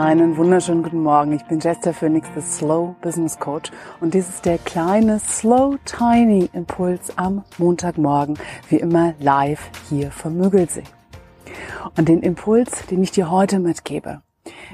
Einen wunderschönen guten Morgen. Ich bin Jester Phoenix, the Slow Business Coach. Und dies ist der kleine Slow Tiny Impuls am Montagmorgen, wie immer live hier vom Müggelsee. Und den Impuls, den ich dir heute mitgebe,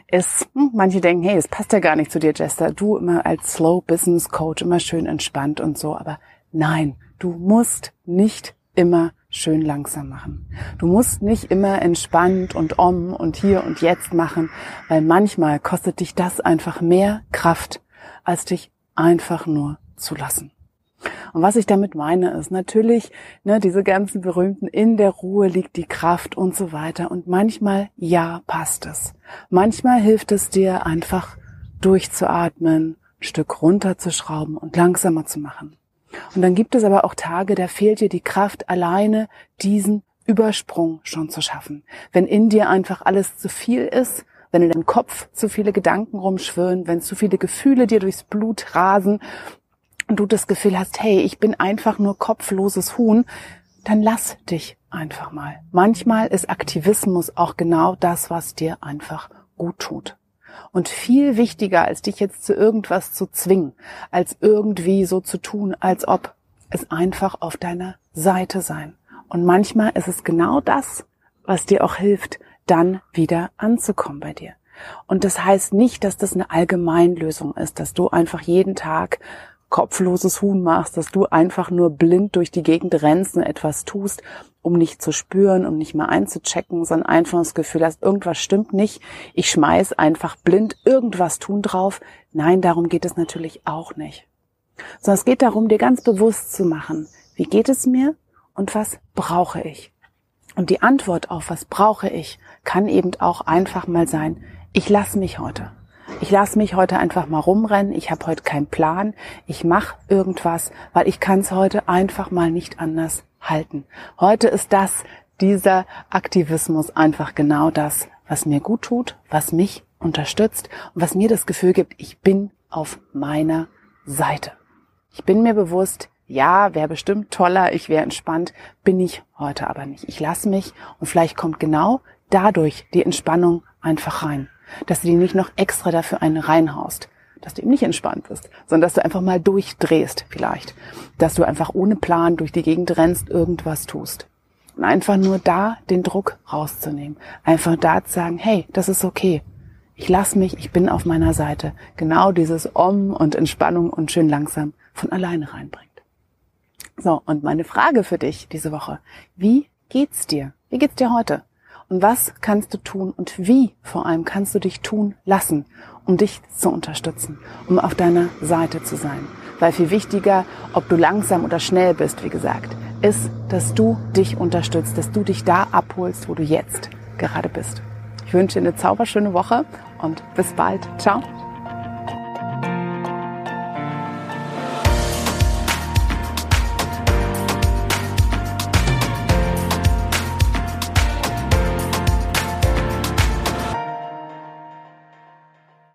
ist, hm, manche denken, hey, es passt ja gar nicht zu dir, Jester. Du immer als Slow Business Coach immer schön entspannt und so. Aber nein, du musst nicht immer schön langsam machen. Du musst nicht immer entspannt und om und hier und jetzt machen, weil manchmal kostet dich das einfach mehr Kraft, als dich einfach nur zu lassen. Und was ich damit meine, ist natürlich, ne, diese ganzen berühmten, in der Ruhe liegt die Kraft und so weiter. Und manchmal, ja, passt es. Manchmal hilft es dir einfach durchzuatmen, ein Stück runterzuschrauben und langsamer zu machen. Und dann gibt es aber auch Tage, da fehlt dir die Kraft, alleine diesen Übersprung schon zu schaffen. Wenn in dir einfach alles zu viel ist, wenn in deinem Kopf zu viele Gedanken rumschwirren, wenn zu viele Gefühle dir durchs Blut rasen und du das Gefühl hast, hey, ich bin einfach nur kopfloses Huhn, dann lass dich einfach mal. Manchmal ist Aktivismus auch genau das, was dir einfach gut tut. Und viel wichtiger, als dich jetzt zu irgendwas zu zwingen, als irgendwie so zu tun, als ob es einfach auf deiner Seite sein. Und manchmal ist es genau das, was dir auch hilft, dann wieder anzukommen bei dir. Und das heißt nicht, dass das eine Allgemeinlösung ist, dass du einfach jeden Tag kopfloses Huhn machst, dass du einfach nur blind durch die Gegend rennst und etwas tust, um nicht zu spüren, um nicht mehr einzuchecken, sondern einfach das Gefühl hast, irgendwas stimmt nicht. Ich schmeiß einfach blind irgendwas tun drauf. Nein, darum geht es natürlich auch nicht. Sondern es geht darum, dir ganz bewusst zu machen, wie geht es mir und was brauche ich? Und die Antwort auf was brauche ich kann eben auch einfach mal sein, ich lasse mich heute. Ich lasse mich heute einfach mal rumrennen. Ich habe heute keinen Plan. Ich mache irgendwas, weil ich kann es heute einfach mal nicht anders halten. Heute ist das, dieser Aktivismus einfach genau das, was mir gut tut, was mich unterstützt und was mir das Gefühl gibt, ich bin auf meiner Seite. Ich bin mir bewusst, ja, wäre bestimmt toller, ich wäre entspannt, bin ich heute aber nicht. Ich lasse mich und vielleicht kommt genau dadurch die Entspannung einfach rein dass du die nicht noch extra dafür einen reinhaust, dass du eben nicht entspannt bist, sondern dass du einfach mal durchdrehst vielleicht, dass du einfach ohne Plan durch die Gegend rennst, irgendwas tust. Und einfach nur da den Druck rauszunehmen. Einfach da zu sagen, hey, das ist okay. Ich lass mich, ich bin auf meiner Seite. Genau dieses Om und Entspannung und schön langsam von alleine reinbringt. So, und meine Frage für dich diese Woche. Wie geht's dir? Wie geht's dir heute? Und was kannst du tun und wie vor allem kannst du dich tun lassen, um dich zu unterstützen, um auf deiner Seite zu sein? Weil viel wichtiger, ob du langsam oder schnell bist, wie gesagt, ist, dass du dich unterstützt, dass du dich da abholst, wo du jetzt gerade bist. Ich wünsche dir eine zauberschöne Woche und bis bald. Ciao.